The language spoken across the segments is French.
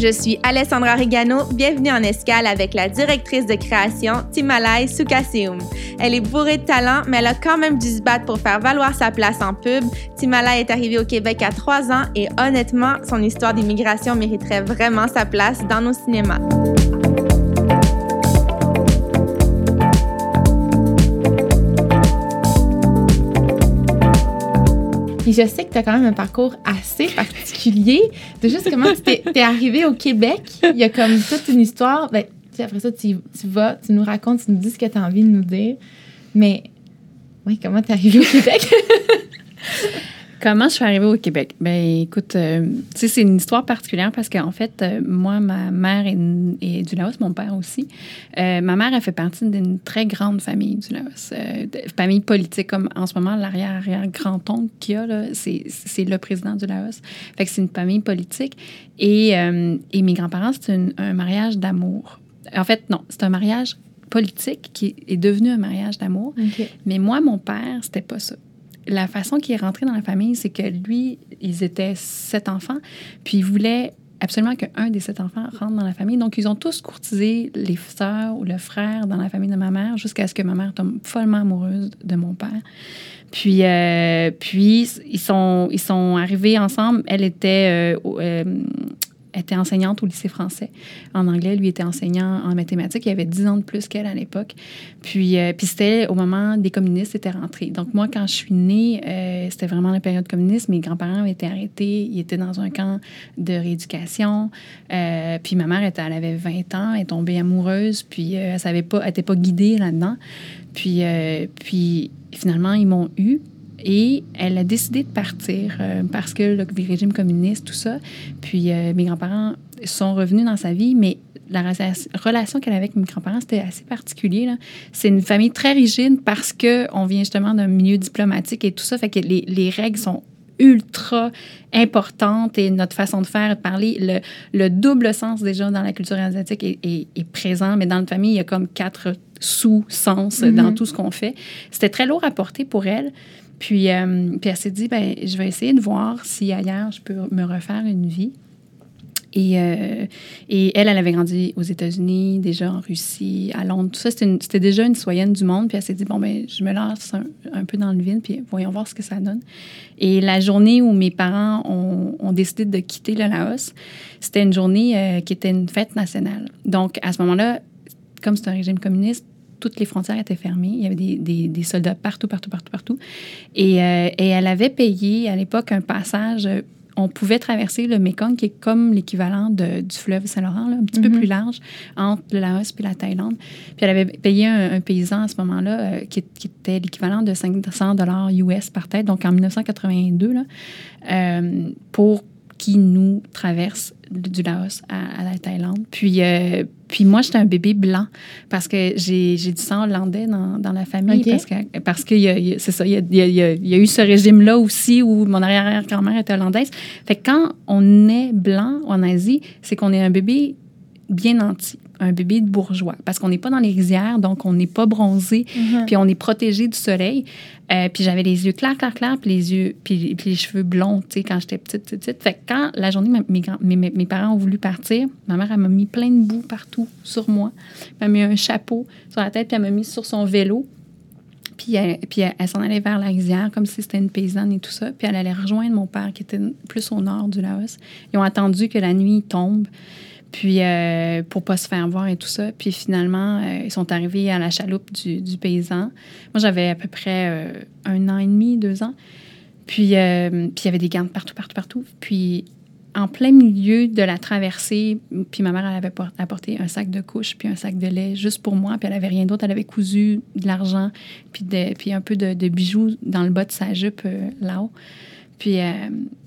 Je suis Alessandra Rigano, bienvenue en escale avec la directrice de création Timalai Sukaseum. Elle est bourrée de talent, mais elle a quand même dû se battre pour faire valoir sa place en pub. Timalai est arrivée au Québec à trois ans et honnêtement, son histoire d'immigration mériterait vraiment sa place dans nos cinémas. Puis je sais que tu as quand même un parcours assez particulier. De juste comment tu es, arrivé au Québec. Il y a comme toute une histoire. Ben, après ça, tu, tu, vas, tu nous racontes, tu nous dis ce que tu as envie de nous dire. Mais, oui, comment tu es arrivé au Québec? Comment je suis arrivée au Québec? Ben écoute, euh, tu sais, c'est une histoire particulière parce qu'en fait, euh, moi, ma mère est, du Laos, mon père aussi. Euh, ma mère, a fait partie d'une très grande famille du Laos. famille politique, comme en ce moment, l'arrière-arrière-grand-oncle qu'il y a, c'est le président du Laos. Fait que c'est une famille politique. Et, et mes grands-parents, c'est un mariage d'amour. En fait, non, c'est un mariage politique qui est devenu un mariage d'amour. Mais moi, mon père, c'était pas ça la façon qu'il est rentré dans la famille, c'est que lui, ils étaient sept enfants, puis il voulait absolument qu'un des sept enfants rentre dans la famille. Donc, ils ont tous courtisé les sœurs ou le frère dans la famille de ma mère jusqu'à ce que ma mère tombe follement amoureuse de mon père. Puis, euh, puis ils, sont, ils sont arrivés ensemble. Elle était euh, euh, était enseignante au lycée français en anglais. Lui était enseignant en mathématiques. Il avait 10 ans de plus qu'elle à l'époque. Puis, euh, puis c'était au moment des communistes étaient rentrés. Donc, moi, quand je suis née, euh, c'était vraiment la période communiste. Mes grands-parents avaient été arrêtés. Ils étaient dans un camp de rééducation. Euh, puis ma mère, elle avait 20 ans. Elle est tombée amoureuse. Puis elle elle n'était pas guidée là-dedans. Puis, puis finalement, ils m'ont eu. Et elle a décidé de partir euh, parce que le régime communiste, tout ça. Puis euh, mes grands-parents sont revenus dans sa vie, mais la relation qu'elle avait avec mes grands-parents, c'était assez particulier. C'est une famille très rigide parce qu'on vient justement d'un milieu diplomatique et tout ça. Fait que les, les règles sont ultra importantes et notre façon de faire et de parler, le, le, double sens déjà dans la culture asiatique est, est, présent, mais dans notre famille, il y a comme quatre sous-sens dans mm-hmm. tout ce qu'on fait. C'était très lourd à porter pour elle. Puis, euh, puis elle s'est dit, ben, je vais essayer de voir si ailleurs je peux me refaire une vie. Et, euh, et elle, elle avait grandi aux États-Unis, déjà en Russie, à Londres. Tout ça, c'était déjà une citoyenne du monde. Puis elle s'est dit, bon, ben, je me lance un, peu dans le vide, puis voyons voir ce que ça donne. Et la journée où mes parents ont, décidé de quitter le Laos, c'était une journée euh, qui était une fête nationale. Donc, à ce moment-là, comme c'est un régime communiste, toutes les frontières étaient fermées. Il y avait des, des, soldats partout, partout, partout, partout. Et, euh, et elle avait payé à l'époque un passage. On pouvait traverser le Mekong, qui est comme l'équivalent du fleuve Saint-Laurent, un petit peu mhm. plus large, entre le Laos et la Thaïlande. Puis elle avait payé un, paysan à ce moment-là euh, qui, qui, était l'équivalent de 500 dollars US par tête, donc en 1982, là, euh, pour qui nous traverse du Laos à, la Thaïlande. Puis, euh, puis moi, j'étais un bébé blanc parce que j'ai, du sang hollandais dans, dans la famille. Parce que, parce que y, a, y a, il y, a, eu ce régime-là aussi où mon arrière-grand-mère était hollandaise. Fait que quand on est blanc en Asie, c'est qu'on est un bébé bien nanti un bébé de bourgeois parce qu'on n'est pas dans les rizières, donc on n'est pas bronzé, mhm. puis on est protégé du soleil. Euh, puis j'avais les yeux clairs, clairs, clairs, puis les yeux, puis, les cheveux blonds, tu sais, quand j'étais petite, petite, petite. Fait que quand la journée, mes, mes, mes, parents ont voulu partir, ma mère, elle m'a mis plein de boue partout sur moi. Elle m'a mis un chapeau sur la tête, puis elle m'a mis sur son vélo. Puis elle, puis elle, s'en allait vers la rizière comme si c'était une paysanne et tout ça. Puis elle allait rejoindre mon père qui était plus au nord du Laos. Ils ont attendu que la nuit tombe. Puis, euh, pour pas se faire voir et tout ça. Puis finalement, euh, ils sont arrivés à la chaloupe du, paysan. Moi, j'avais à peu près euh, un an et demi, deux ans. Puis, euh, puis il y avait des gardes partout, partout, partout. Puis, en plein milieu de la traversée, puis ma mère, elle avait apporté un sac de couches puis un sac de lait juste pour moi. Puis elle avait rien d'autre. Elle avait cousu de l'argent puis, puis un peu de, de, bijoux dans le bas de sa jupe là-haut. Puis, euh,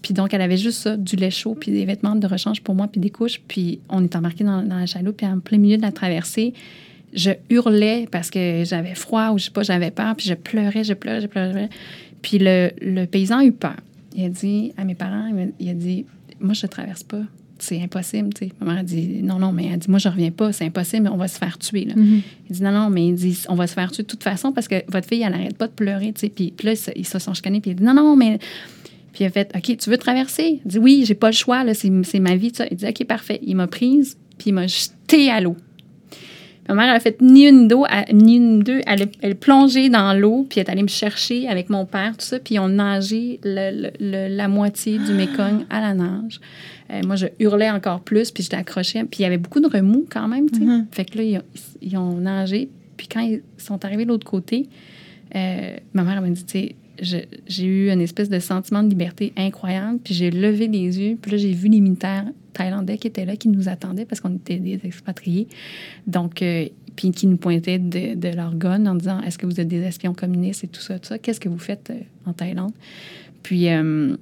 puis donc, elle avait juste ça, du lait chaud, puis des vêtements de rechange pour moi, puis des couches. Puis on est embarqué dans, la chaloupe, puis en plein milieu de la traversée, je hurlais parce que j'avais froid ou je sais pas, j'avais peur, puis je pleurais, je pleurais, je pleurais. Puis le, le paysan a eu peur. Il a dit à mes parents, il a dit, moi, je ne traverse pas. C'est impossible, tu sais. Ma mère a dit, non, non, mais elle dit, moi, je reviens pas, c'est impossible, on va se faire tuer, là. Mm-hmm. Il dit, non, non, mais il dit, on va se faire tuer de toute façon parce que votre fille, elle n'arrête pas de pleurer, tu sais. Puis, là, ils se sont chicanés, puis il dit, non, non, mais Puis il a fait OK, tu veux traverser? Il dit Oui, j'ai pas le choix, là, c'est, ma vie. Ça. Il dit OK, parfait. Il m'a prise, puis il m'a jeté à l'eau. Ma mère, elle a fait ni une, dos, ni une deux. Elle, elle plongée dans l'eau, puis elle est allée me chercher avec mon père, tout ça. Puis on nageait la moitié du Mekong à la nage. Euh, moi, je hurlais encore plus, puis j'étais accrochée. Puis il y avait beaucoup de remous quand même, tu sais. Mm-hmm. Fait que là, ils ont, ils ont, nagé. Puis quand ils sont arrivés de l'autre côté, euh, ma mère m'a dit, tu sais, j'ai eu une espèce de sentiment de liberté incroyable. Puis j'ai levé les yeux, puis là, j'ai vu les militaires thaïlandais qui étaient là, qui nous attendaient parce qu'on était des expatriés. Donc, euh, puis qui nous pointaient de, de, leur gun en disant Est-ce que vous êtes des espions communistes et tout ça, tout ça? Qu'est-ce que vous faites euh, en Thaïlande? Puis. Euh,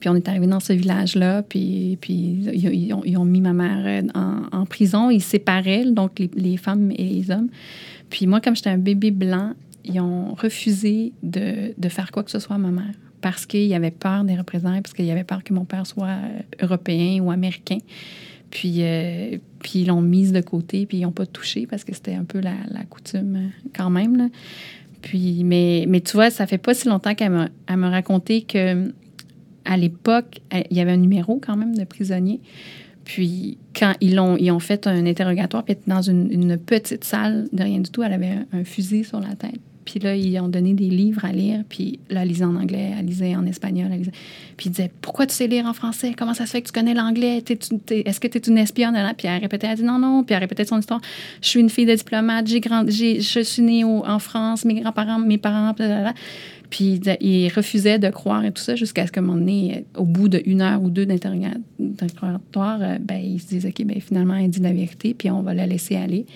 puis on est arrivé dans ce village-là, puis, puis ils, ont, mis ma mère en, prison. Ils séparaient, donc les femmes et les hommes. Puis moi, comme j'étais un bébé blanc, ils ont refusé de, de, faire quoi que ce soit à ma mère parce qu'ils avaient peur des représailles, parce qu'ils avaient peur que mon père soit euh, européen ou américain. Puis, euh, puis ils l'ont mise de côté, puis ils n'ont pas touché parce que c'était un peu la, coutume euh, quand même. Là. Puis, mais, mais tu vois, ça fait pas si longtemps qu'elle m'a, raconté que à l'époque, il y avait un numéro quand même de prisonnier. Puis quand ils ont, ils ont fait un interrogatoire, puis dans une, petite salle de rien du tout, elle avait un fusil sur la tête. Puis là, ils ont donné des livres à lire. Puis là, elle lisait en anglais, elle lisait en espagnol. Puis ils disaient Pourquoi tu sais lire en français? Comment ça se fait que tu connais l'anglais? Est-ce que tu es une espionne? Puis elle répétait Elle dit Non, non. Puis elle répétait son histoire Je suis une fille de diplomate, je suis née en France, mes grands-parents, mes parents, Puis il refusait de croire et tout ça jusqu'à ce qu'à un moment donné, au bout d'une heure ou deux d'interrogatoire, euh, ben, ils se disent OK, ben, finalement, elle dit la vérité, puis on va la laisser aller.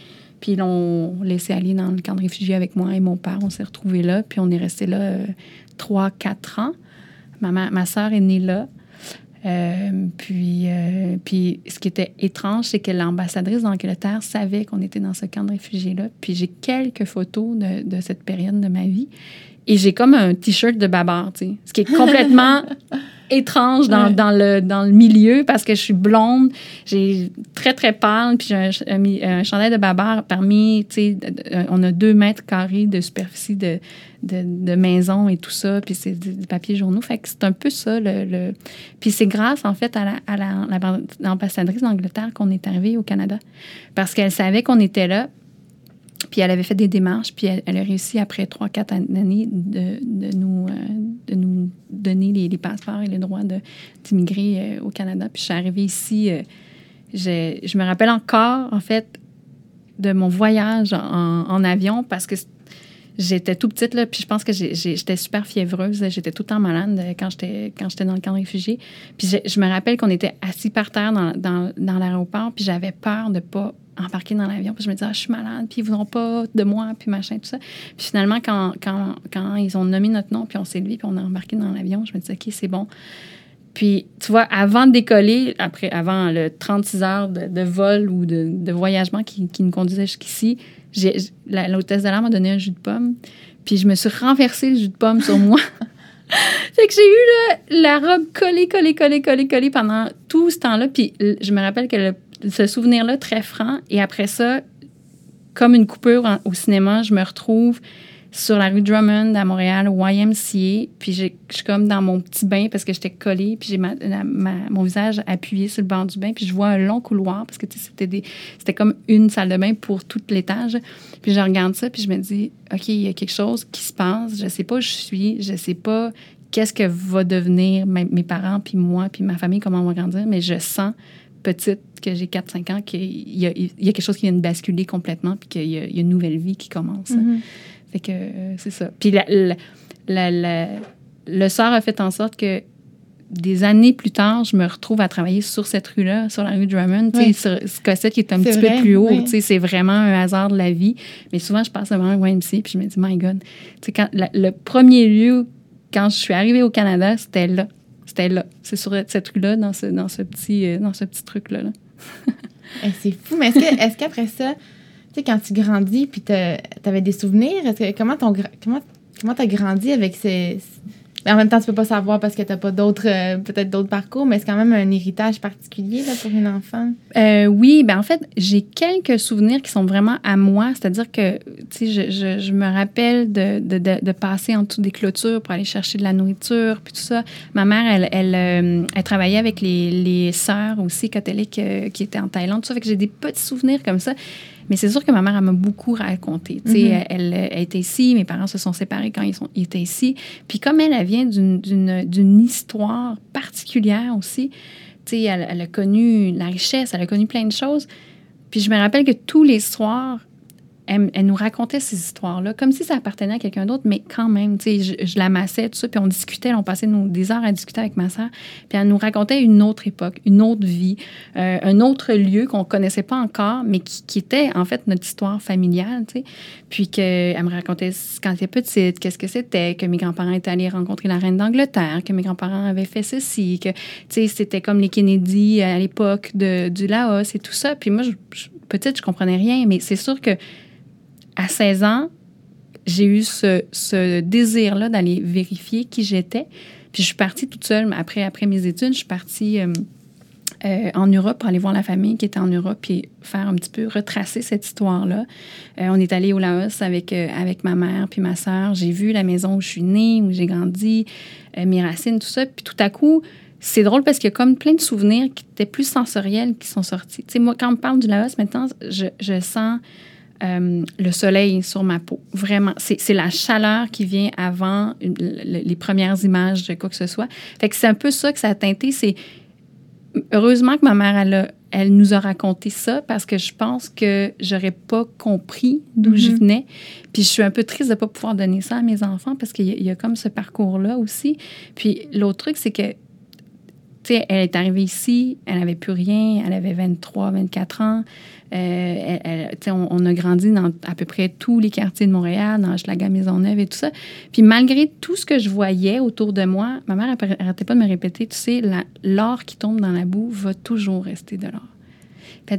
Puis ils l'ont laissé aller dans le camp de réfugiés avec moi et mon père. On s'est retrouvés là, puis on est resté là euh, trois, quatre ans. Ma, ma soeur est née là. Euh, puis, euh, puis, ce qui était étrange, c'est que l'ambassadrice d'Angleterre savait qu'on était dans ce camp de réfugiés-là. Puis j'ai quelques photos de, de, cette période de ma vie. Et j'ai comme un T-shirt de babar, tu sais, ce qui est complètement étrange dans, dans, le, dans le milieu parce que je suis blonde, j'ai très, très pâle, puis j'ai un, un, chandail de babar parmi, tu sais, on a deux mètres carrés de superficie de, de, de maison et tout ça, puis c'est du papier journaux. Fait que c'est un peu ça. Le, le... Puis c'est grâce, en fait, à l'ambassadrice la, d'Angleterre qu'on est arrivé au Canada parce qu'elle savait qu'on était là, puis elle avait fait des démarches, puis elle, a réussi après trois, quatre années de, de, nous, euh, de nous donner les, passeports et les droits d'immigrer euh, au Canada. Puis je suis arrivée ici, euh, je me rappelle encore, en fait, de mon voyage en, en avion parce que j'étais tout petite, là, puis je pense que j'étais super fiévreuse. J'étais tout le temps malade quand j'étais quand j'étais dans le camp de réfugiés. Puis je, me rappelle qu'on était assis par terre dans, dans, dans l'aéroport, puis j'avais peur de pas embarquer dans l'avion. Puis je me disais, ah, je suis malade, puis ils ne voudront pas de moi, puis machin, tout ça. Puis finalement, quand, quand, quand ils ont nommé notre nom, puis on s'est levé, puis on a embarqué dans l'avion, je me disais, OK, c'est bon. Puis, tu vois, avant de décoller, après, avant le 36 heures de, vol ou de, de voyagement qui, qui, nous conduisait jusqu'ici, l'hôtesse de l'air m'a donné un jus de pomme. Puis je me suis renversé le jus de pomme sur moi. fait que j'ai eu la robe collée, collée, collée, collée, collée pendant tout ce temps-là. Puis je me rappelle que le ce souvenir-là très franc. Et après ça, comme une coupure au cinéma, je me retrouve sur la rue Drummond à Montréal, au YMCA. Puis je suis comme dans mon petit bain parce que j'étais collée. Puis j'ai mon visage appuyé sur le banc du bain. Puis je vois un long couloir parce que c'était, c'était comme une salle de bain pour tout l'étage. Puis je regarde ça. Puis je me dis, OK, il y a quelque chose qui se passe. Je sais pas où je suis. Je sais pas qu'est-ce que va devenir mes parents, puis moi, puis ma famille, comment on va grandir. Mais je sens petite, que j'ai 4-5 ans, qu'il y, a, quelque chose qui vient de basculer complètement, puis qu'il y, a une nouvelle vie qui commence. Mm-hmm. Fait que euh, c'est ça. Puis le sort a fait en sorte que des années plus tard, je me retrouve à travailler sur cette rue-là, sur la rue Drummond, sais, sur Cossette qui est un petit peu plus haut. C'est vraiment un hasard de la vie. Mais souvent, je passe devant un YMC puis je me dis, my God. Quand, le premier lieu, quand je suis arrivée au Canada, c'était là. C'était là. C'est sur cette rue-là, dans ce, dans ce petit, euh, petit truc-là. Eh, c'est fou. Mais est-ce qu'après ça, tu sais, quand tu grandis, puis tu avais des souvenirs, que, comment tu comment, comment as grandi avec ces, en même temps, tu peux pas savoir parce que tu n'as pas d'autres, euh, peut-être d'autres parcours, mais c'est quand même un héritage particulier là, pour une enfant. Euh, oui, ben en fait, j'ai quelques souvenirs qui sont vraiment à moi. C'est-à-dire que, tu sais, je, je, me rappelle de, de, de, passer en dessous des clôtures pour aller chercher de la nourriture, puis tout ça. Ma mère, elle, elle, euh, elle travaillait avec les, les sœurs aussi catholiques qui étaient en Thaïlande, tout ça. Fait que j'ai des petits souvenirs comme ça. Mais c'est sûr que ma mère, elle m'a beaucoup raconté. Mm-hmm. elle, elle, était ici, mes parents se sont séparés quand ils, sont, ils étaient ici. Puis comme elle, elle vient d'une histoire particulière aussi, elle, elle a connu la richesse, elle a connu plein de choses. Puis je me rappelle que tous les soirs, elle, nous racontait ces histoires-là, comme si ça appartenait à quelqu'un d'autre, mais quand même, tu sais, je, je l'amassais, tout ça, puis on discutait, on passait des heures à discuter avec ma soeur, puis elle nous racontait une autre époque, une autre vie, euh, un autre lieu qu'on connaissait pas encore, mais qui, était en fait notre histoire familiale, tu sais. Puis qu'elle me racontait quand elle était petite, qu'est-ce que c'était, que mes grands-parents étaient allés rencontrer la reine d'Angleterre, que mes grands-parents avaient fait ceci, que, tu sais, c'était comme les Kennedy à l'époque du Laos et tout ça. Puis moi, je, petite, je comprenais rien, mais c'est sûr que à 16 ans, j'ai eu ce, désir-là d'aller vérifier qui j'étais. Puis je suis partie toute seule. Après, après mes études, je suis partie euh, euh, en Europe pour aller voir la famille qui était en Europe puis faire un petit peu retracer cette histoire-là. Euh, on est allé au Laos avec, avec ma mère puis ma sœur. J'ai vu la maison où je suis née, où j'ai grandi, mes racines, tout ça. Puis tout à coup, c'est drôle parce qu'il y a comme plein de souvenirs qui étaient plus sensoriels qui sont sortis. Tu sais, moi, quand on me parle du Laos, maintenant, je, je sens euh, le soleil sur ma peau. Vraiment, c'est la chaleur qui vient avant les premières images de quoi que ce soit. Fait que c'est un peu ça que ça a teinté. C'est heureusement que ma mère elle, elle nous a raconté ça parce que je pense que j'aurais pas compris d'où je mm-hmm. venais. Puis je suis un peu triste de pas pouvoir donner ça à mes enfants parce qu'il y, a comme ce parcours là aussi. Puis l'autre truc c'est que tu sais, elle est arrivée ici, elle n'avait plus rien, elle avait 23, 24 ans. Euh, on, a grandi dans à peu près tous les quartiers de Montréal, dans Maison Maisonneuve et tout ça. Puis malgré tout ce que je voyais autour de moi, ma mère n'arrêtait pas de me répéter, tu sais, l'or qui tombe dans la boue va toujours rester de l'or.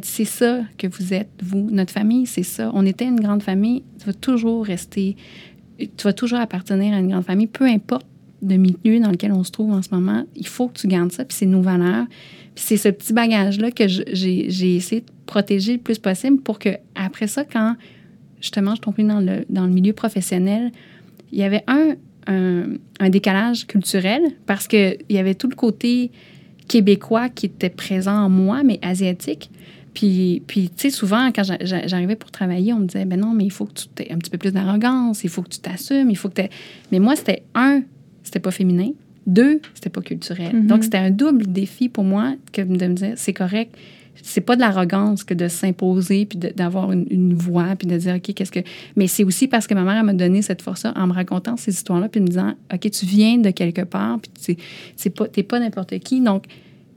C'est ça que vous êtes, vous. Notre famille, c'est ça. On était une grande famille. Tu vas toujours rester, tu vas toujours appartenir à une grande famille, peu importe le milieu dans lequel on se trouve en ce moment. Il faut que tu gardes ça, puis c'est nos valeurs. Puis c'est ce petit bagage-là que j'ai essayé de protéger le plus possible pour que après ça, quand justement je tombais dans le, dans le milieu professionnel, il y avait un, un, décalage culturel parce qu'il y avait tout le côté québécois qui était présent en moi, mais asiatique. Puis, puis tu sais, souvent, quand j'arrivais pour travailler, on me disait, ben non, mais il faut que tu aies un petit peu plus d'arrogance, il faut que tu t'assumes, il faut que tu Mais moi, c'était un, c'était pas féminin. Deux, c'était pas culturel. Mm-hmm. Donc, c'était un double défi pour moi que de me dire, c'est correct. C'est pas de l'arrogance que de s'imposer puis d'avoir une, voix puis de dire, OK, qu'est-ce que. Mais c'est aussi parce que ma mère m'a donné cette force-là en me racontant ces histoires-là puis me disant, OK, tu viens de quelque part puis tu pas, pas n'importe qui. Donc,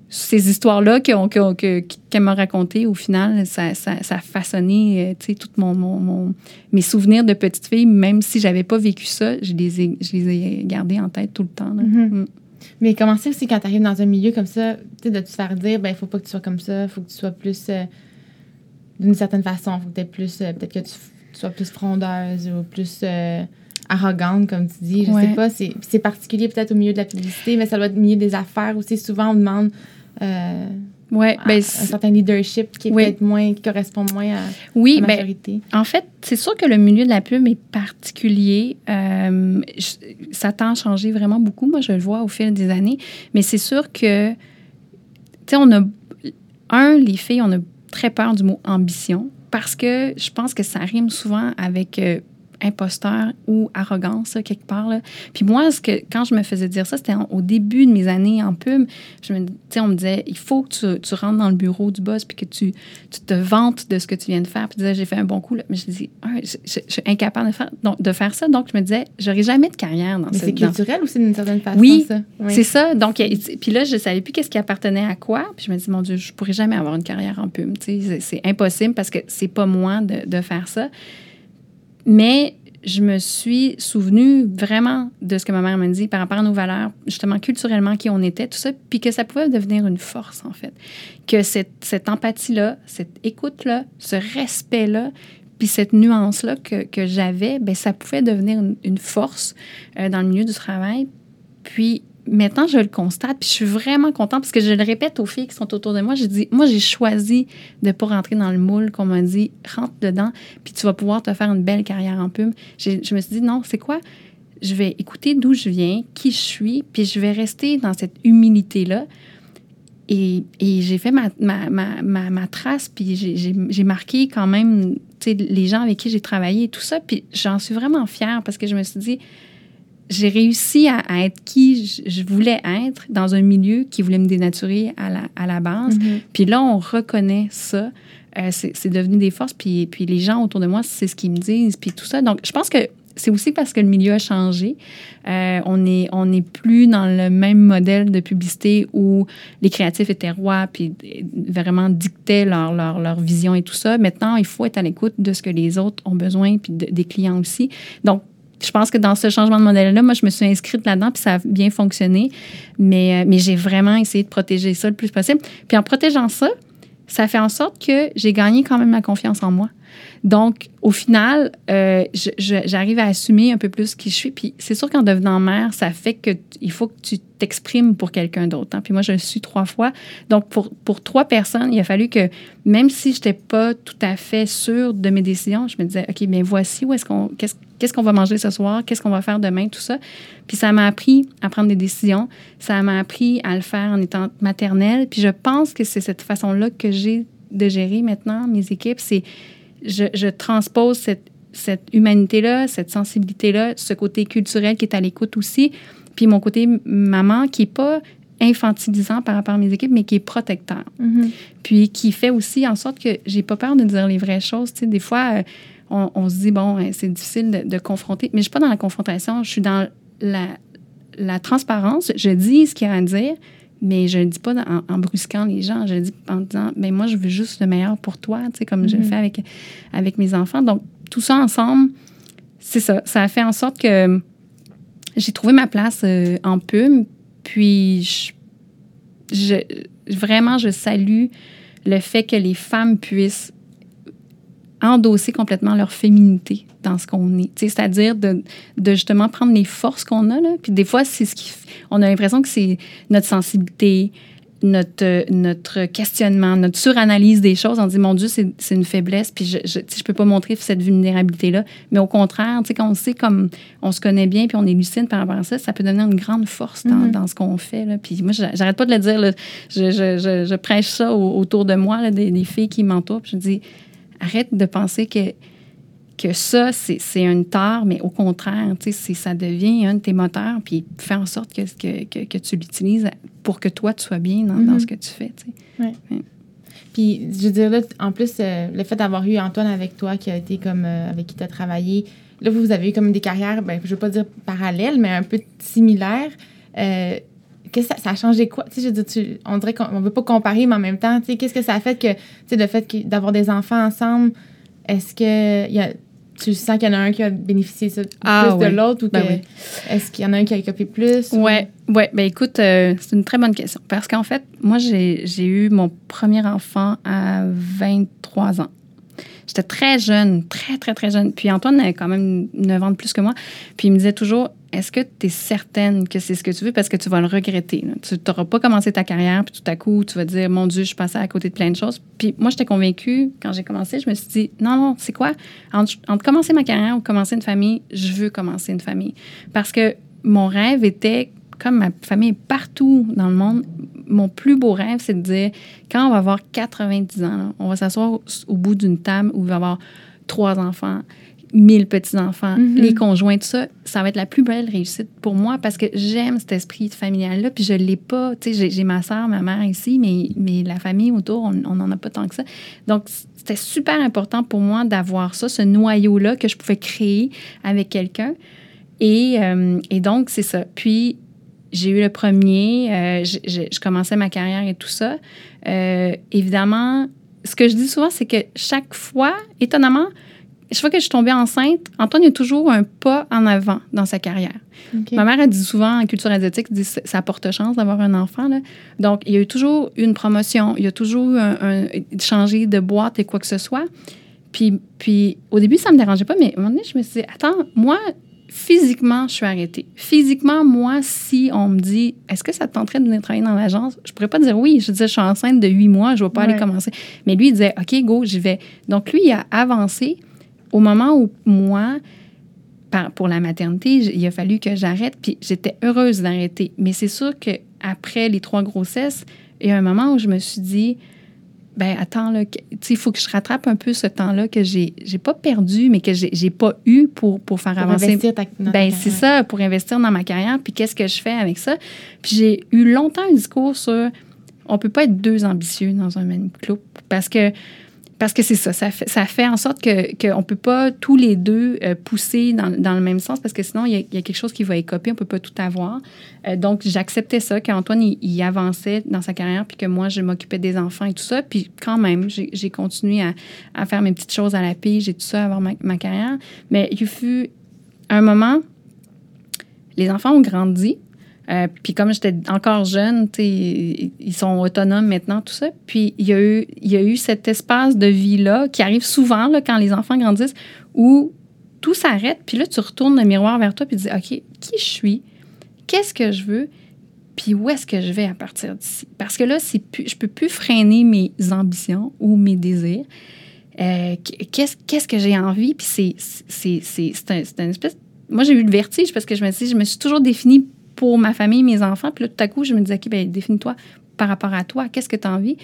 ces histoires-là qu'elle m'a racontées, au final, ça, ça, ça a façonné euh, tout mon, mon, mes souvenirs de petite fille. Même si j'avais pas vécu ça, je les ai, je les ai gardés en tête tout le temps. Mm-hmm. Mm. Mais comment c'est aussi quand tu arrives dans un milieu comme ça, de te faire dire, ben il faut pas que tu sois comme ça, il faut que tu sois plus euh, d'une certaine façon, il faut que plus, euh, peut-être que tu, sois plus frondeuse ou plus arrogante, comme tu dis. Je sais pas, c'est particulier peut-être au milieu de la publicité, mais ça doit être au milieu des affaires aussi. Souvent, on demande euh, ouais, ben, un certain leadership qui est peut-être moins, qui correspond moins à, oui, la ben, majorité. en fait, c'est sûr que le milieu de la pub est particulier. Euh, ça tend à changer vraiment beaucoup. Moi, je le vois au fil des années. Mais c'est sûr que, tu sais, on a, un, les filles, on a très peur du mot ambition parce que je pense que ça rime souvent avec euh, imposteur ou arrogance, quelque part. Là. Puis moi, ce que, quand je me faisais dire ça, c'était au début de mes années en pub. Je me, on me disait, il faut que tu, tu, rentres dans le bureau du boss puis que tu, tu, te vantes de ce que tu viens de faire. Puis tu disais, j'ai fait un bon coup. Là. Mais je dis, ah, je, suis incapable de faire, donc, de faire ça. Donc, je me disais, j'aurai jamais de carrière dans Mais c'est culturel aussi d'une certaine façon, oui, ça? Oui, c'est ça. Donc, puis là, je savais plus qu'est-ce qui appartenait à quoi. Puis je me dis, mon Dieu, je pourrais jamais avoir une carrière en pub. C'est impossible parce que c'est pas moi de, de faire ça. Mais je me suis souvenue vraiment de ce que ma mère m'a dit par rapport à nos valeurs, justement culturellement, qui on était, tout ça, puis que ça pouvait devenir une force, en fait. Que cette, cette empathie-là, cette écoute-là, ce respect-là, puis cette nuance-là que, que j'avais, ben ça pouvait devenir une, force euh, dans le milieu du travail. Puis maintenant, je le constate, puis je suis vraiment contente parce que je le répète aux filles qui sont autour de moi. Je dis, moi, j'ai choisi de ne pas rentrer dans le moule qu'on m'a dit, rentre dedans, puis tu vas pouvoir te faire une belle carrière en pub. Je me suis dit, non, c'est quoi? Je vais écouter d'où je viens, qui je suis, puis je vais rester dans cette humilité-là. Et, et j'ai fait ma, ma, trace, puis j'ai marqué quand même les gens avec qui j'ai travaillé et tout ça. Puis j'en suis vraiment fière parce que je me suis dit, j'ai réussi à, être qui je, voulais être dans un milieu qui voulait me dénaturer à la, à la base. Mm-hmm. Puis là, on reconnaît ça. Euh, c'est devenu des forces. Puis, puis les gens autour de moi, c'est ce qu'ils me disent. Puis tout ça. Donc, je pense que c'est aussi parce que le milieu a changé. Euh, on n'est on est plus dans le même modèle de publicité où les créatifs étaient rois puis vraiment dictaient leur, leur, leur, vision et tout ça. Maintenant, il faut être à l'écoute de ce que les autres ont besoin puis des clients aussi. Donc, je pense que dans ce changement de modèle-là, moi, je me suis inscrite là-dedans, puis ça a bien fonctionné. Mais, euh, mais j'ai vraiment essayé de protéger ça le plus possible. Puis en protégeant ça, ça fait en sorte que j'ai gagné quand même ma confiance en moi. Donc, au final, euh, j'arrive à assumer un peu plus qui je suis. Puis c'est sûr qu'en devenant mère, ça fait qu'il faut que tu t'exprimes pour quelqu'un d'autre. Hein. Puis moi, je le suis trois fois. Donc, pour, trois personnes, il a fallu que, même si je n'étais pas tout à fait sûre de mes décisions, je me disais, OK, mais voici où est-ce qu'on, qu'est-ce, qu'on va manger ce soir, qu'est-ce qu'on va faire demain, tout ça. Puis ça m'a appris à prendre des décisions. Ça m'a appris à le faire en étant maternelle. Puis je pense que c'est cette façon-là que j'ai de gérer maintenant mes équipes. C'est je, transpose cette, cette humanité-là, cette sensibilité-là, ce côté culturel qui est à l'écoute aussi, puis mon côté maman qui n'est pas infantilisant par rapport à mes équipes, mais qui est protecteur. Mm-hmm. Puis qui fait aussi en sorte que j'ai pas peur de dire les vraies choses. Tu sais, des fois, euh, on, se dit, bon, hein, c'est difficile de, confronter, mais je suis pas dans la confrontation, je suis dans la, la transparence. Je dis ce qu'il y a à dire, mais je ne le dis pas en, brusquant les gens. Je le dis en disant, mais ben, moi, je veux juste le meilleur pour toi, tu sais, comme je le mhm. fais avec, avec mes enfants. Donc, tout ça ensemble, c'est ça. Ça a fait en sorte que j'ai trouvé ma place euh, en pub. Puis, je, vraiment, je salue le fait que les femmes puissent endosser complètement leur féminité dans ce qu'on est. C'est-à-dire de, de, justement prendre les forces qu'on a. Là. Puis des fois, c'est ce qui, on a l'impression que c'est notre sensibilité, notre, notre questionnement, notre suranalyse des choses. On dit, mon Dieu, c'est une faiblesse, puis je ne je peux pas montrer cette vulnérabilité-là. Mais au contraire, quand on sait comme on se connaît bien, puis on est lucide par rapport à ça, ça peut donner une grande force dans, mm-hmm. dans ce qu'on fait. Là. Puis moi, j'arrête pas de le dire. Là. Je, je, je, prêche ça autour de moi, là, des, des filles qui m'entourent. Je dis, arrête de penser que, que ça, c'est une tare, mais au contraire, ça devient un de tes moteurs, puis fais en sorte que, que, que, tu l'utilises pour que toi, tu sois bien dans, dans mm-hmm. ce que tu fais. Ouais. Puis, je veux dire, là, en plus, euh, le fait d'avoir eu Antoine avec toi, qui a été comme, euh, avec qui tu as travaillé, là, vous avez eu comme des carrières, ben, je veux pas dire parallèles, mais un peu similaires. Euh, ça, ça, a changé quoi? Tu sais, je tu, on dirait qu'on ne veut pas comparer, mais en même temps, tu sais, qu'est-ce que ça a fait que, tu sais, le fait d'avoir des enfants ensemble, est-ce que y a, tu sens qu'il y en a un qui a bénéficié ça ah plus de l'autre ou ben est-ce qu'il y en a un qui a copié plus? Oui, ouais. ouais. Ben écoute, euh, c'est une très bonne question. Parce qu'en fait, moi, j'ai eu mon premier enfant à 23 ans. J'étais très jeune, très, très, très jeune. Puis Antoine avait quand même 9 ans de plus que moi. Puis il me disait toujours est-ce que tu es certaine que c'est ce que tu veux? Parce que tu vas le regretter? Tu n'auras pas commencé ta carrière, puis tout à coup, tu vas dire Mon Dieu, je suis passée à côté de plein de choses. Puis moi, j'étais convaincue, quand j'ai commencé, je me suis dit Non, non, c'est quoi? Entre, commencer ma carrière ou commencer une famille, je veux commencer une famille. Parce que mon rêve était, comme ma famille est partout dans le monde, mon plus beau rêve, c'est de dire quand on va avoir 90 ans, on va s'asseoir au bout d'une table où il va y avoir trois enfants 1000 petits-enfants, mhm. les conjoints, tout ça, ça va être la plus belle réussite pour moi parce que j'aime cet esprit familial-là, puis je ne l'ai pas. Tu sais, j'ai ma soeur, ma mère ici, mais, mais la famille autour, on n'en a pas tant que ça. Donc, c'était super important pour moi d'avoir ça, ce noyau-là que je pouvais créer avec quelqu'un. Et, euh, et, donc, c'est ça. Puis, j'ai eu le premier, euh, je, commençais ma carrière et tout ça. Euh, évidemment, ce que je dis souvent, c'est que chaque fois, étonnamment, je fois que je suis tombée enceinte, Antoine a toujours un pas en avant dans sa carrière. Ma mère a dit souvent en culture asiatique, dit ça porte chance d'avoir un enfant. Là. Donc, il y a eu toujours une promotion, il y a toujours un, changé de boîte et quoi que ce soit. Puis, puis au début, ça me dérangeait pas, mais à un moment donné, je me suis dit, attends, moi, physiquement, je suis arrêtée. Physiquement, moi, si on me dit est-ce que ça te tenterait de venir travailler dans l'agence, je pourrais pas dire oui. Je disais je suis enceinte de huit mois, je vais pas aller commencer. Mais lui, il disait OK, go, j'y vais. Donc, lui, il a avancé au moment où moi, pour la maternité, il a fallu que j'arrête, puis j'étais heureuse d'arrêter. Mais c'est sûr que après les trois grossesses, il y a un moment où je me suis dit, ben attends, il faut que je rattrape un peu ce temps-là que j'ai j'ai pas perdu, mais que j'ai pas eu pour, pour faire Pour avancer. investir ta, Ben, carrière. c'est ça, pour investir dans ma carrière, puis qu'est-ce que je fais avec ça? Puis j'ai eu longtemps un discours sur on peut pas être deux ambitieux dans un même club parce que parce que c'est ça, ça fait, en sorte que qu'on peut pas tous les deux euh, pousser dans, dans le même sens parce que sinon il y, a, quelque chose qui va écoper, on peut pas tout avoir. Euh, donc j'acceptais ça qu'Antoine il, il avançait dans sa carrière puis que moi je m'occupais des enfants et tout ça. Puis quand même j'ai j'ai continué à, faire mes petites choses à la pige et tout ça, avoir ma, ma carrière. Mais il fut un moment, les enfants ont grandi. Euh, puis comme j'étais encore jeune, ils sont autonomes maintenant, tout ça. Puis il y a eu, y a eu cet espace de vie-là qui arrive souvent là, quand les enfants grandissent où tout s'arrête. Puis là, tu retournes le miroir vers toi puis tu dis, OK, qui je suis? Qu'est-ce que je veux? Puis où est-ce que je vais à partir d'ici? Parce que là, c'est plus, je peux plus freiner mes ambitions ou mes désirs. Euh, qu'est-ce, qu'est-ce que j'ai envie? Puis c'est, c'est, c'est, c'est, un, c'est une espèce... Moi, j'ai eu le vertige parce que je me suis je me suis toujours définie pour ma famille, mes enfants. Puis là, tout à coup, je me disais, OK, ben définis-toi par rapport à toi. Qu'est-ce que tu as envie?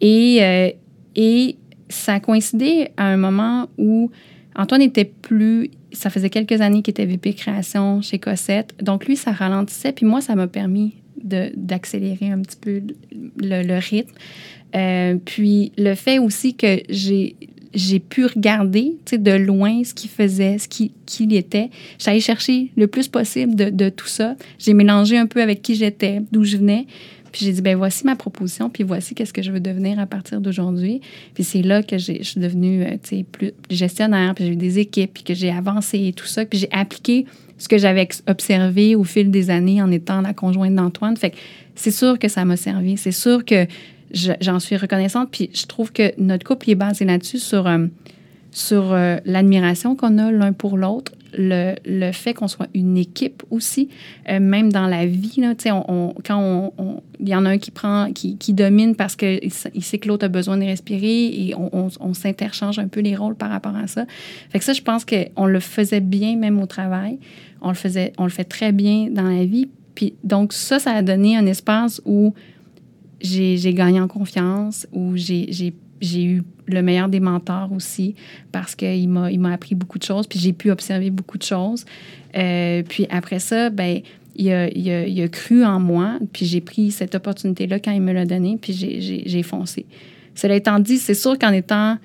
Et, euh, et ça a coïncidé à un moment où Antoine était plus... Ça faisait quelques années qu'il était VP création chez Cossette. Donc, lui, ça ralentissait. Puis moi, ça m'a permis d'accélérer un petit peu le, le rythme. Euh, puis le fait aussi que j'ai j'ai pu regarder de loin ce qu'il faisait, ce qu'il qui était. J'allais chercher le plus possible de, tout ça. J'ai mélangé un peu avec qui j'étais, d'où je venais. Puis j'ai dit, ben voici ma proposition, puis voici qu'est-ce que je veux devenir à partir d'aujourd'hui. Puis c'est là que je suis devenue euh, plus gestionnaire, puis j'ai eu des équipes, puis que j'ai avancé et tout ça. Puis j'ai appliqué ce que j'avais observé au fil des années en étant la conjointe d'Antoine. Fait que c'est sûr que ça m'a servi. C'est sûr que j'en suis reconnaissante. Puis je trouve que notre couple est basé là-dessus sur, euh, sur euh, l'admiration qu'on a l'un pour l'autre, le, le fait qu'on soit une équipe aussi, euh, même dans la vie. Là, on, on- quand il y en a un qui prend, qui, qui domine parce qu'il il sait que l'autre a besoin de respirer et on s'interchange un peu les rôles par rapport à ça. Fait que ça, je pense qu'on le faisait bien même au travail. On le faisait, on le fait très bien dans la vie. Puis donc ça, ça a donné un espace où j'ai gagné en confiance, où j'ai eu le meilleur des mentors aussi, parce qu'il m'a appris beaucoup de choses, puis j'ai pu observer beaucoup de choses. Euh, puis après ça, ben il a, il, a, il a cru en moi, puis j'ai pris cette opportunité-là quand il me l'a donnée, puis j'ai foncé. Cela étant dit, c'est sûr qu'en étant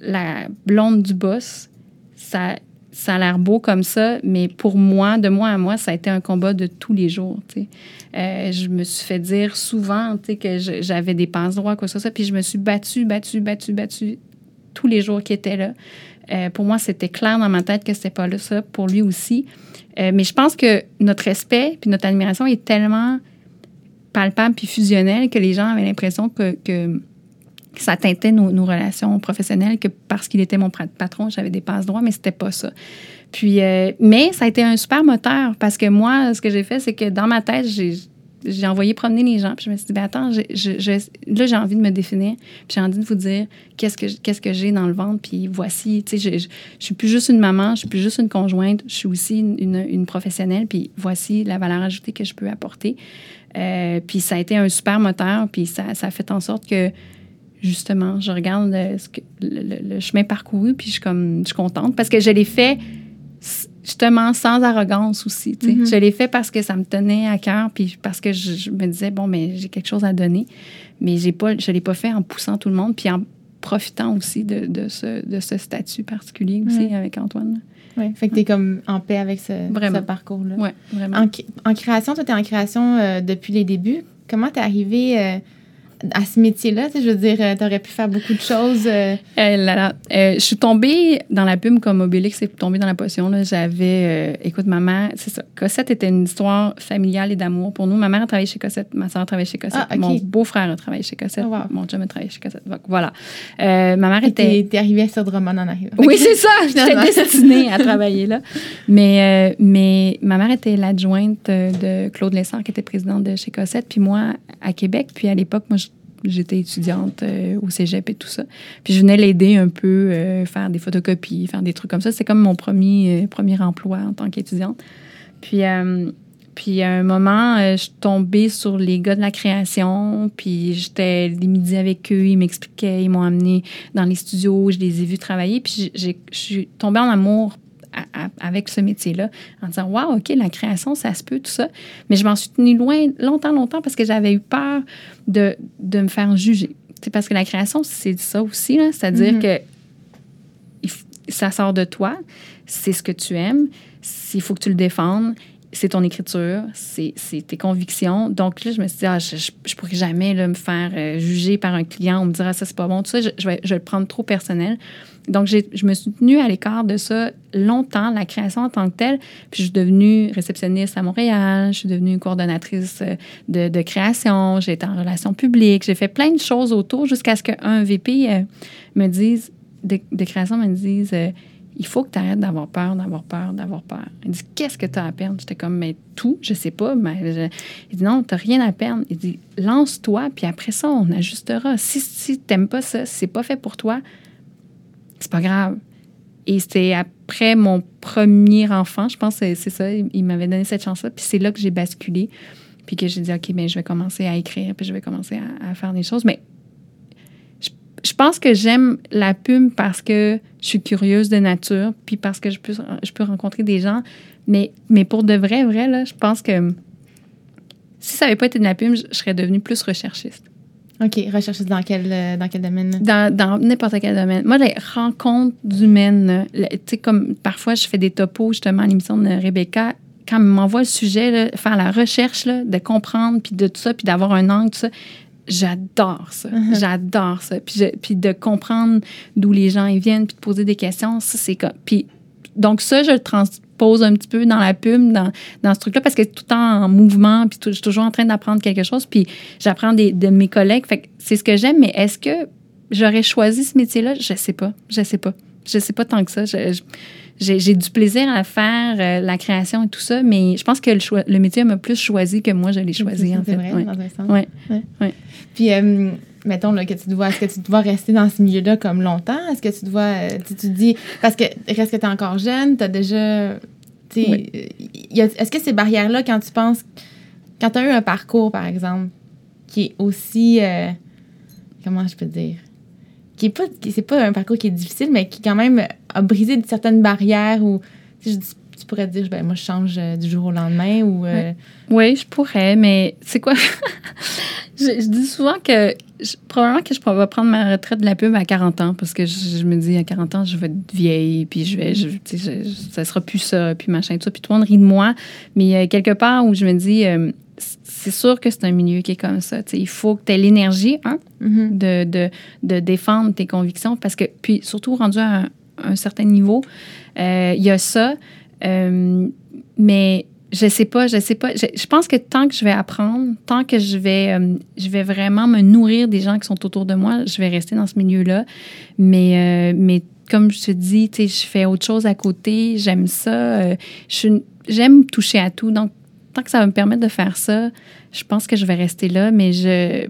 la blonde du boss, ça, ça a l'air beau comme ça, mais pour moi, de moi à moi, ça a été un combat de tous les jours. Euh, je me suis fait dire souvent que j'avais des passe droits, quoi ce soit, puis je me suis battue, battue, battue, battue tous les jours qui étaient là. Euh, pour moi, c'était clair dans ma tête que c'était pas là, ça, pour lui aussi. Euh, mais je pense que notre respect puis notre admiration est tellement palpable puis fusionnel que les gens avaient l'impression que ça teintait nos, relations professionnelles, que parce qu'il était mon patron, j'avais des passe droits, mais c'était pas ça. Puis, euh, mais ça a été un super moteur parce que moi, ce que j'ai fait, c'est que dans ma tête, j'ai envoyé promener les gens, puis je me suis dit, ben attends, là, j'ai envie de me définir, puis j'ai envie de vous dire qu'est-ce que, qu'est-ce que j'ai dans le ventre, puis voici, tu sais, je, suis plus juste une maman, je suis plus juste une conjointe, je suis aussi une, une, une professionnelle, puis voici la valeur ajoutée que je peux apporter. Euh, puis ça a été un super moteur, puis ça, ça a fait en sorte que, justement, je regarde le, chemin parcouru, puis je suis comme, je suis contente parce que je l'ai fait justement sans arrogance aussi. tu sais. Mhm. Je l'ai fait parce que ça me tenait à cœur, puis parce que je, je me disais, bon, mais j'ai quelque chose à donner. Mais pas, je ne l'ai pas fait en poussant tout le monde, puis en profitant aussi de, de ce, de ce statut particulier aussi avec Antoine. Ouais, fait que t'es comme en paix avec ce, parcours-là. Oui, vraiment. En, cré- en création, toi, t'es en création euh, depuis les débuts. Comment t'es arrivé euh, à ce métier-là? Je veux dire, tu aurais pu faire beaucoup de choses. euh, là là. Euh, je suis tombée dans la pub comme Obélix est tombée dans la potion. J'avais, euh, écoute, ma mère, c'est ça. Cossette était une histoire familiale et d'amour pour nous. Ma mère a travaillé chez Cossette, ma soeur a travaillé chez Cossette, Ah, mon beau-frère a travaillé chez Cossette, Oh, wow. mon chum a travaillé chez Cossette. Donc, voilà. Euh, ma mère était. t'es arrivée sur Drummond en arrivant. Oui, c'est ça. J'étais destinée à travailler là. Mais, euh, mais ma mère était l'adjointe euh, de Claude Lessard, qui était présidente de chez Cossette, puis moi à Québec. Puis à l'époque, moi, je- j'étais étudiante euh, au cégep et tout ça. Puis je venais l'aider un peu, euh, faire des photocopies, faire des trucs comme ça. C'est comme mon premier, euh, premier emploi en tant qu'étudiante. Puis, puis à un moment, je suis tombée sur les gars de la création, puis j'étais les midis avec eux, ils m'expliquaient, ils m'ont amené dans les studios, je les ai vus travailler, puis je suis tombée en amour à- à- avec ce métier-là, en disant, wow, OK, la création, ça se peut, tout ça. Mais je m'en suis tenue loin longtemps, longtemps, parce que j'avais eu peur de, de me faire juger. C'est parce que la création, c'est ça aussi, là, c'est-à dire Mhm. que ça sort de toi, c'est ce que tu aimes, il faut que tu le défendes, c'est ton écriture, c'est tes convictions. Donc là, je me suis dit, ah, je, je pourrais jamais là, me faire euh, juger par un client ou me dire, ah, ça, c'est pas bon. Tout ça, je, vais, je vais le prendre trop personnel. Donc, je me suis tenue à l'écart de ça longtemps, la création en tant que telle. Puis, je suis devenue réceptionniste à Montréal, je suis devenue coordonnatrice euh, de, de création, j'ai été en relations publiques, j'ai fait plein de choses autour jusqu'à ce qu'un VP euh, me dise, de, de création me dise, il faut que tu arrêtes d'avoir peur, d'avoir peur, d'avoir peur. Il dit, qu'est-ce que tu as à perdre? J'étais comme, mais tout, je sais pas. Mais Il dit, non, tu rien à perdre. Il dit, lance-toi, puis après ça, on ajustera. Si, si tu n'aimes pas ça, si c'est pas fait pour toi, c'est pas grave. Et c'était après mon premier enfant, je pense c'est c'est ça, il m'avait donné cette chance-là. Puis c'est là que j'ai basculé, puis que j'ai dit, OK, bien, je vais commencer à écrire, puis je vais commencer à, à faire des choses. Mais je, pense que j'aime la pub parce que je suis curieuse de nature, puis parce que je peux, je peux rencontrer des gens. Mais, mais pour de vrai, vrai, là, je pense que si ça n'avait pas été de la pub, je, je serais devenue plus recherchiste OK. Recherche dans quel, euh, dans quel domaine? dans, dans n'importe quel domaine. Moi, les rencontres humaines, tu sais, comme parfois, je fais des topos, justement, à l'émission de Rebecca. Quand elle m'envoie le sujet, là, faire la recherche, là, de comprendre, puis de tout ça, puis d'avoir un angle, tout ça, j'adore ça. Mhm. J'adore ça. Puis, je- puis de comprendre d'où les gens ils viennent, puis de poser des questions, ça, c'est comme... Puis, donc ça, je le transpose un petit peu dans la pub, dans, dans ce truc-là, parce que tout le temps en mouvement, puis tout- je suis toujours en train d'apprendre quelque chose, puis j'apprends de mes collègues. Fait que c'est ce que j'aime, mais est-ce que j'aurais choisi ce métier-là? Je sais pas. Je sais pas. Je sais pas tant que ça. J'ai, du plaisir à faire, euh, la création et tout ça, mais je pense que le, métier m'a plus choisi que moi, je l'ai choisi, en fait. vrai, Ouais. dans un sens. Ouais. Ouais. Puis, euh, mettons là, que tu te vois, est-ce que tu dois rester dans ce milieu-là comme longtemps? Est-ce que tu dois, euh, tu, tu dis, parce que reste que tu es encore jeune, tu as déjà, Oui. est-ce que ces barrières-là, quand tu penses, quand tu as eu un parcours, par exemple, qui est aussi, euh, comment je peux dire, qui est pas, qui- c'est pas un parcours qui est difficile, mais qui quand même a brisé certaines barrières ou, je dis- tu pourrais te dire, ben, moi, je change euh, du jour au lendemain ou... euh, Oui, je pourrais, mais c'est quoi? je, je dis souvent que je- probablement que je vais prendre ma retraite de la pub à 40 ans parce que je, je me dis à 40 ans, je vais être vieille, puis je vais, ça sera plus ça, puis machin, tout ça, puis tout le monde rit de moi. Mais il y a quelque part où je me dis, euh, c'est sûr que c'est un milieu qui est comme ça. tu sais, Il faut que tu aies l'énergie, hein, mhm. de, de, de défendre tes convictions parce que, puis surtout rendu à un, un certain niveau, euh, il y a ça. Euh, mais je sais pas, je sais pas. Je, pense que tant que je vais apprendre, tant que je vais, euh, je vais vraiment me nourrir des gens qui sont autour de moi, je vais rester dans ce milieu-là. Mais, euh, mais comme je te dis, tu sais, je fais autre chose à côté, j'aime ça. j'aime toucher à tout. Donc, tant que ça va me permettre de faire ça, je pense que je vais rester là. Mais je,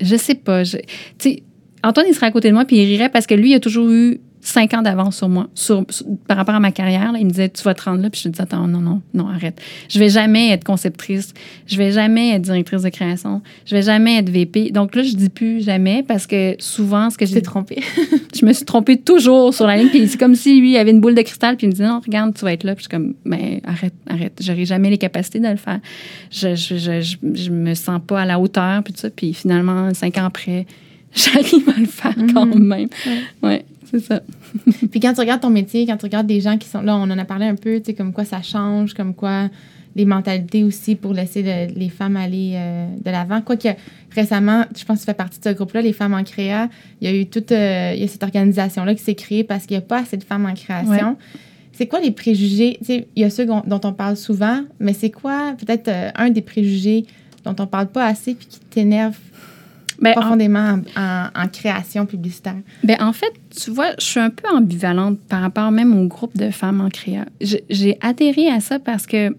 je sais pas. Tu sais, Antoine, il serait à côté de moi puis il rirait parce que lui, il a toujours eu cinq ans d'avance sur moi, sur, sur- par rapport à ma carrière. là. il me disait, tu vas te rendre là. Puis je lui disais, attends, non, non, non, arrête. Je vais jamais être conceptrice. Je vais jamais être directrice de création. Je vais jamais être VP. Donc là, je dis plus jamais parce que souvent, ce que j'ai t'ai trompée. je me suis trompée toujours sur la ligne. Puis c'est comme si lui avait une boule de cristal. Puis il me dit non, regarde, tu vas être là. Puis je suis comme, mais arrête, arrête. J'aurai jamais les capacités de le faire. Je, je, je, je, me sens pas à la hauteur. Puis tout ça. Puis finalement, cinq ans après, j'arrive à le faire quand Mhm. même. Ouais, c'est ça. Puis quand tu regardes ton métier, quand tu regardes des gens qui sont là, on en a parlé un peu, tu sais, comme quoi ça change, comme quoi, des mentalités aussi pour laisser les femmes aller euh, de l'avant. Quoique récemment, je pense que tu fais partie de ce groupe-là, les femmes en créa, il y a eu toute euh, il y a cette organisation-là qui s'est créée parce qu'il n'y a pas assez de femmes en création. C'est quoi les préjugés? il y a ceux dont on parle souvent, mais c'est quoi peut-être euh, un des préjugés dont on parle pas assez puis qui t'énerve ben, profondément en, création publicitaire? Ben, en fait, tu vois, je suis un peu ambivalente par rapport même au groupe de femmes en créa. J'ai adhéré à ça parce que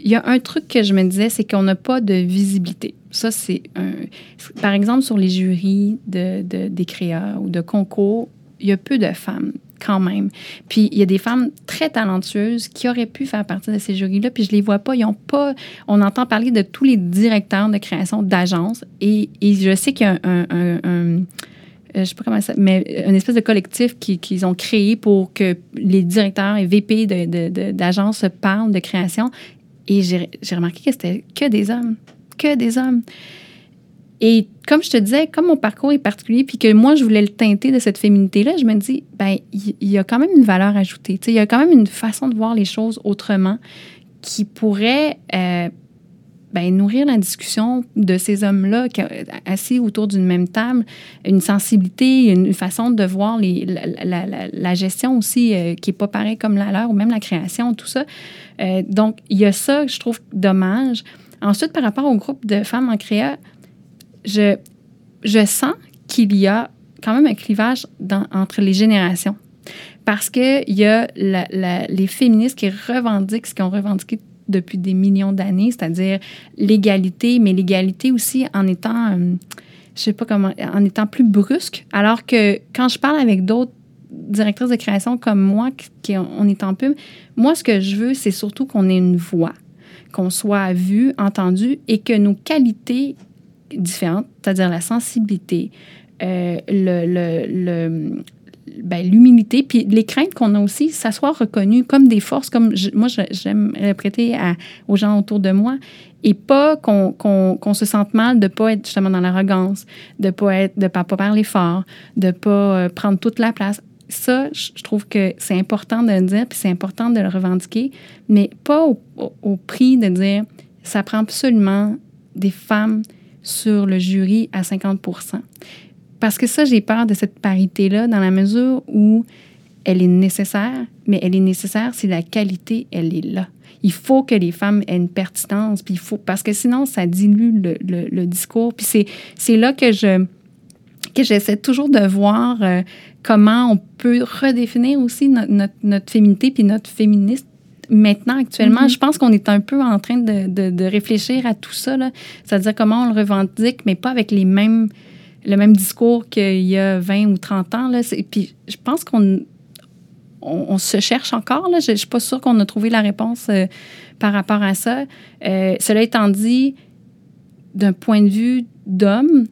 il y a un truc que je me disais, c'est qu'on n'a pas de visibilité. Ça, c'est un. Par exemple, sur les jurys de, de, des créas ou de concours, il y a peu de femmes quand même. Puis il y a des femmes très talentueuses qui auraient pu faire partie de ces jurys-là, puis je les vois pas. Ils ont pas. On entend parler de tous les directeurs de création d'agences, et, je sais qu'il y a un, un, un, je sais pas comment ça, mais une espèce de collectif qu'ils ont créé pour que les directeurs et VP d'agences parlent de création. Et j'ai remarqué que c'était que des hommes, que des hommes. Et comme je te disais, comme mon parcours est particulier, puis que moi, je voulais le teinter de cette féminité-là, je me dis, ben il y, a quand même une valeur ajoutée. Il y a quand même une façon de voir les choses autrement qui pourrait euh, ben, nourrir la discussion de ces hommes-là assis autour d'une même table, une sensibilité, une façon de voir la, gestion aussi euh, qui n'est pas pareil comme la leur, ou même la création, tout ça. Euh, donc, il y a ça que je trouve dommage. Ensuite, par rapport au groupe de femmes en créa, je, je sens qu'il y a quand même un clivage entre les générations. Parce qu'il y a les féministes qui revendiquent ce qu'ils ont revendiqué depuis des millions d'années, c'est-à-dire l'égalité, mais l'égalité aussi en étant, euh, je sais pas comment, en étant plus brusque. Alors que quand je parle avec d'autres directrices de création comme moi, qui, on est en pub, moi, ce que je veux, c'est surtout qu'on ait une voix, qu'on soit vu, entendu et que nos qualités différentes, c'est-à-dire la sensibilité, euh, le, le, ben, l'humilité, puis les craintes qu'on a aussi, ça soit reconnu comme des forces, comme moi, j'aime répéter à, aux gens autour de moi, et pas qu'on qu'on se sente mal de ne pas être justement dans l'arrogance, de ne pas, de pas, parler fort, de ne pas euh, prendre toute la place. Ça, je trouve que c'est important de le dire, puis c'est important de le revendiquer, mais pas au prix de dire ça prend absolument des femmes sur le jury à 50% Parce que ça, j'ai peur de cette parité-là dans la mesure où elle est nécessaire, mais elle est nécessaire si la qualité, elle est là. Il faut que les femmes aient une pertinence, puis il faut, parce que sinon, ça dilue le, discours. Puis c'est, c'est là que je que j'essaie toujours de voir euh, comment on peut redéfinir aussi notre, notre, féminité puis notre féministe maintenant, actuellement, mm-hmm. je pense qu'on est un peu en train de, de, réfléchir à tout ça. C'est-à-dire comment on le revendique, mais pas avec les mêmes, le même discours qu'il y a 20 ou 30 ans. Là. Puis je pense qu'on on, se cherche encore. Là. Je ne suis pas sûre qu'on a trouvé la réponse euh, par rapport à ça. Euh, cela étant dit, d'un point de vue d'homme,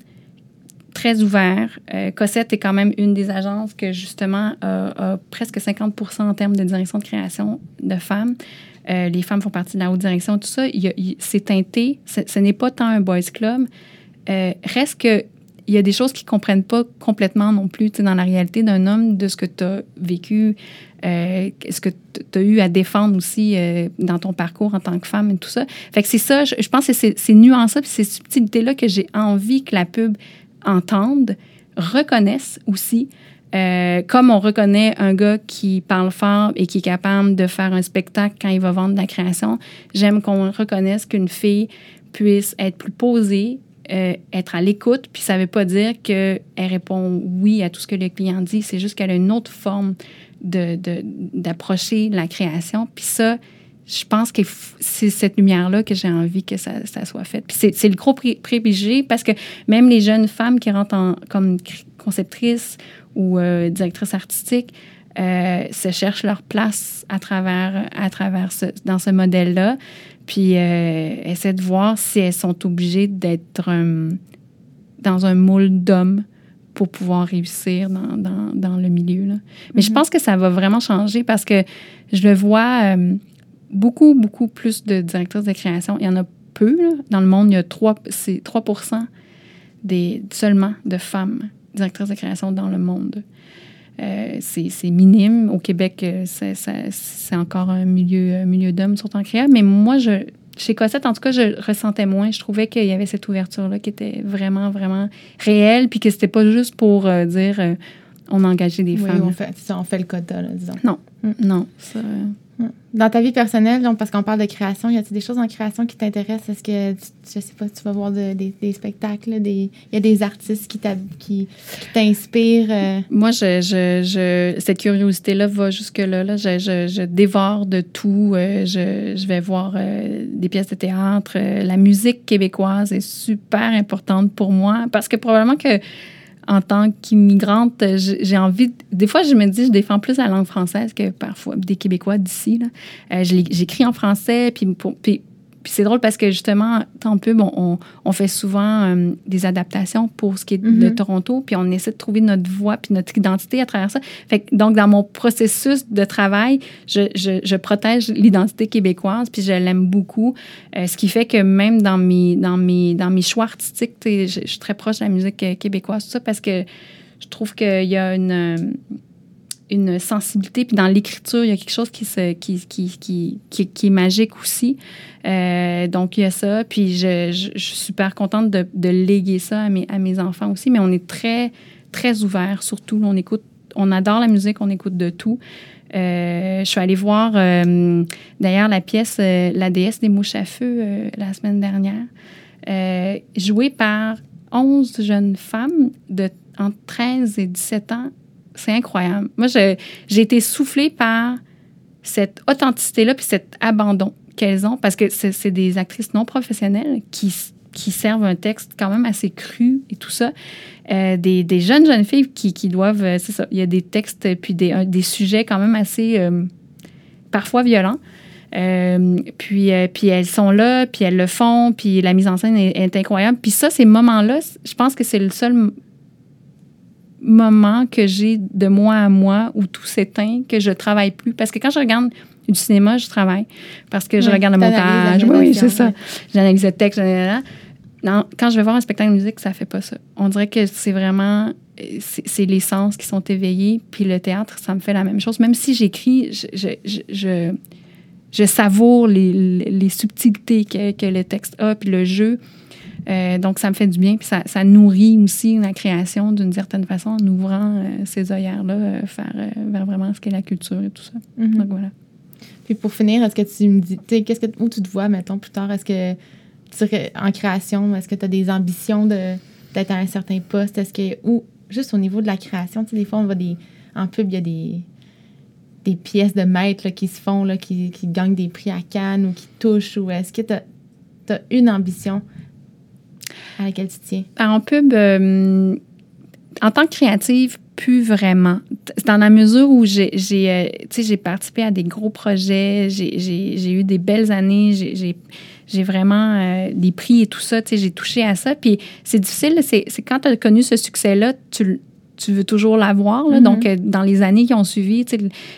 très ouvert. Euh, Cossette est quand même une des agences que, justement, a, presque 50% en termes de direction de création de femmes. Euh, les femmes font partie de la haute direction, tout ça. C'est teinté. Ce n'est pas tant un boys club. Euh, reste que il y a des choses qu'ils ne comprennent pas complètement non plus dans la réalité d'un homme, de ce que tu as vécu, ce que tu as eu à défendre aussi dans ton parcours en tant que femme et tout ça. Fait que c'est ça, je, pense que c'est ces nuances-là ces subtilités-là que j'ai envie que la pub entendent, reconnaissent aussi, euh, comme on reconnaît un gars qui parle fort et qui est capable de faire un spectacle quand il va vendre la création, j'aime qu'on reconnaisse qu'une fille puisse être plus posée, euh, être à l'écoute, puis ça ne veut pas dire qu'elle répond oui à tout ce que le client dit, c'est juste qu'elle a une autre forme d'approcher de, la création. Puis ça, je pense que c'est cette lumière-là que j'ai envie que ça, soit fait. Puis c'est le gros préjugé parce que même les jeunes femmes qui rentrent en, comme conceptrices ou euh, directrices artistiques euh, se cherchent leur place à travers, à travers dans ce modèle-là. Puis euh, essaient de voir si elles sont obligées d'être dans un moule d'hommes pour pouvoir réussir dans, dans, dans le milieu. Là. Mais je mm-hmm. pense que ça va vraiment changer parce que je le vois beaucoup, beaucoup plus de directrices de création. Il y en a peu. Dans le monde, il y a 3, 3 des, seulement de femmes directrices de création dans le monde. euh, c'est minime. Au Québec, euh, c'est encore un milieu, un milieu d'hommes, surtout en créa. Mais moi, je, chez Cossette, en tout cas, je ressentais moins. Je trouvais qu'il y avait cette ouverture-là qui était vraiment, vraiment réelle, puis que c'était pas juste pour euh, dire on a engagé des femmes. On fait, on fait le quota, disons. Non, mm. non. Ça, dans ta vie personnelle, parce qu'on parle de création, y a-t-il des choses en création qui t'intéressent? Est-ce que, je sais pas, tu vas voir des, spectacles, il y a des artistes qui t'inspirent? Euh? Moi, cette curiosité-là va jusque-là. Là. Je, dévore de tout. Euh, je, vais voir euh, des pièces de théâtre. La musique québécoise est super importante pour moi parce que probablement que en tant qu'immigrante, j'ai envie. Des fois, je me dis, je défends plus la langue française que parfois des Québécois d'ici. Euh, J'écris en français, puis, puis puis c'est drôle parce que justement, tant peu, on, on, fait souvent euh, des adaptations pour ce qui est de mm-hmm. Toronto, puis on essaie de trouver notre voix puis notre identité à travers ça. Fait donc, dans mon processus de travail, je, je, je protège l'identité québécoise, puis je l'aime beaucoup. Euh, ce qui fait que même dans mes, dans mes, dans mes choix artistiques, je, je, suis très proche de la musique québécoise, tout ça, parce que je trouve qu'il y a une une sensibilité. Puis dans l'écriture, il y a quelque chose qui, qui, qui, qui, qui, est magique aussi. Euh, donc, il y a ça. Puis je, je, suis super contente de, de, léguer ça à mes, à mes enfants aussi. Mais on est très, très ouvert, surtout. On écoute, on adore la musique, on écoute de tout. Euh, je suis allée voir euh, d'ailleurs la pièce La déesse des mouches à feu la semaine dernière, jouée par 11 jeunes femmes de entre 13 et 17 ans c'est incroyable. Moi, j'ai été soufflée par cette authenticité-là puis cet abandon qu'elles ont parce que c'est des actrices non professionnelles qui, qui servent un texte quand même assez cru et tout ça. Euh, des, des, jeunes jeunes filles qui, qui doivent, euh, c'est ça, il y a des textes puis des, des sujets quand même assez euh, parfois violents. puis, puis elles sont là, puis elles le font, puis la mise en scène est, est incroyable. Puis ça, ces moments-là, je pense que c'est le seul moment que j'ai de moi à moi où tout s'éteint, que je travaille plus. Parce que quand je regarde du cinéma, je travaille. Parce que je regarde le montage. Oui, c'est ça. J'analyse le texte. Non, quand je vais voir un spectacle de musique, ça fait pas ça. On dirait que c'est vraiment c'est les sens qui sont éveillés. Puis le théâtre, ça me fait la même chose. Même si j'écris, je, je, je, je, savoure les, les subtilités que, que, le texte a, puis le jeu. Euh, donc, ça me fait du bien. Puis ça, ça nourrit aussi la création d'une certaine façon en ouvrant euh, ces œillères-là euh, vers, vraiment ce qu'est la culture et tout ça. Mm-hmm. Donc, voilà. Puis pour finir, est-ce que tu me dis, qu'est-ce que, où tu te vois, mettons, plus tard? Est-ce que, en création, est-ce que tu as des ambitions de, d'être à un certain poste? Est-ce que, ou juste au niveau de la création, tu sais, des fois, on va des, en pub, il y a des, des pièces de maître qui se font, là, qui, qui gagnent des prix à Cannes ou qui touchent, ou est-ce que tu as une ambition à laquelle tu tiens? En pub, euh, en tant que créative, plus vraiment. Dans la mesure où j'ai euh, participé à des gros projets, j'ai eu des belles années, j'ai vraiment euh, des prix et tout ça, j'ai touché à ça. Puis c'est difficile, c'est quand tu as connu ce succès-là, tu, tu veux toujours l'avoir. Mm-hmm. Donc, euh, dans les années qui ont suivi,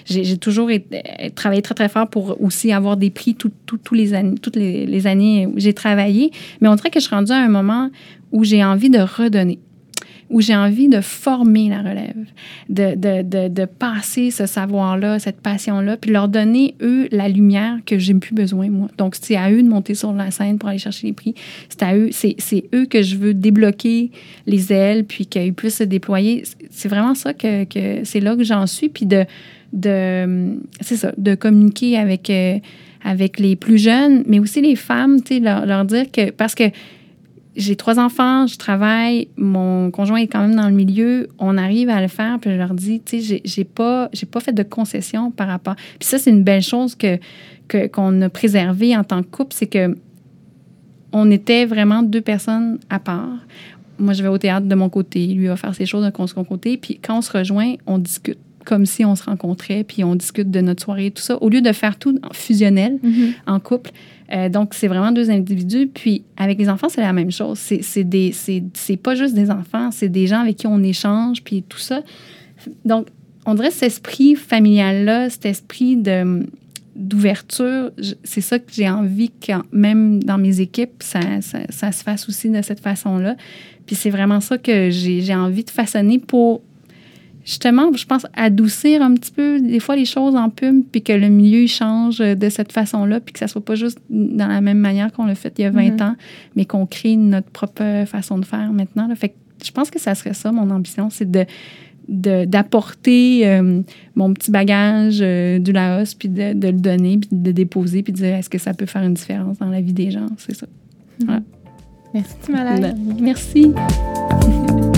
j'ai toujours été, euh, travaillé très, très fort pour aussi avoir des prix tout, les années, toutes les, années où j'ai travaillé. Mais on dirait que je suis rendue à un moment où j'ai envie de redonner où j'ai envie de former la relève, de, de, de, de passer ce savoir-là, cette passion-là, puis leur donner, eux, la lumière que j'ai plus besoin, moi. Donc, c'est à eux de monter sur la scène pour aller chercher les prix. C'est à eux, c'est, eux que je veux débloquer les ailes, puis qu'ils puissent se déployer. C'est vraiment ça que, que c'est là que j'en suis, puis de, de c'est ça, de communiquer avec, euh, avec les plus jeunes, mais aussi les femmes, tu sais, leur, leur dire que, parce que j'ai trois enfants, je travaille, mon conjoint est quand même dans le milieu, on arrive à le faire, puis je leur dis, tu sais, j'ai pas, pas fait de concession par rapport. Puis ça, c'est une belle chose que qu'on a préservée en tant que couple, c'est que on était vraiment deux personnes à part. Moi, je vais au théâtre de mon côté, lui va faire ses choses de son côté, puis quand on se rejoint, on discute comme si on se rencontrait, puis on discute de notre soirée, tout ça, au lieu de faire tout fusionnel mm-hmm. en couple. Euh, donc, c'est vraiment deux individus. Puis, avec les enfants, c'est la même chose. C'est, des, c'est, pas juste des enfants, c'est des gens avec qui on échange, puis tout ça. Donc, on dirait cet esprit familial-là, cet esprit de, d'ouverture, c'est ça que j'ai envie que même dans mes équipes, ça, ça, se fasse aussi de cette façon-là. Puis c'est vraiment ça que j'ai, j'ai envie de façonner pour justement, je pense, adoucir un petit peu des fois les choses en pub, puis que le milieu change de cette façon-là, puis que ça soit pas juste dans la même manière qu'on l'a fait il y a 20 Mhm. ans, mais qu'on crée notre propre façon de faire maintenant. là. Fait que je pense que ça serait ça, mon ambition, c'est de d'apporter euh, mon petit bagage euh, du Laos, puis de, de le donner, puis de le déposer, puis de dire est-ce que ça peut faire une différence dans la vie des gens? C'est ça. Merci, Timalaï. Merci.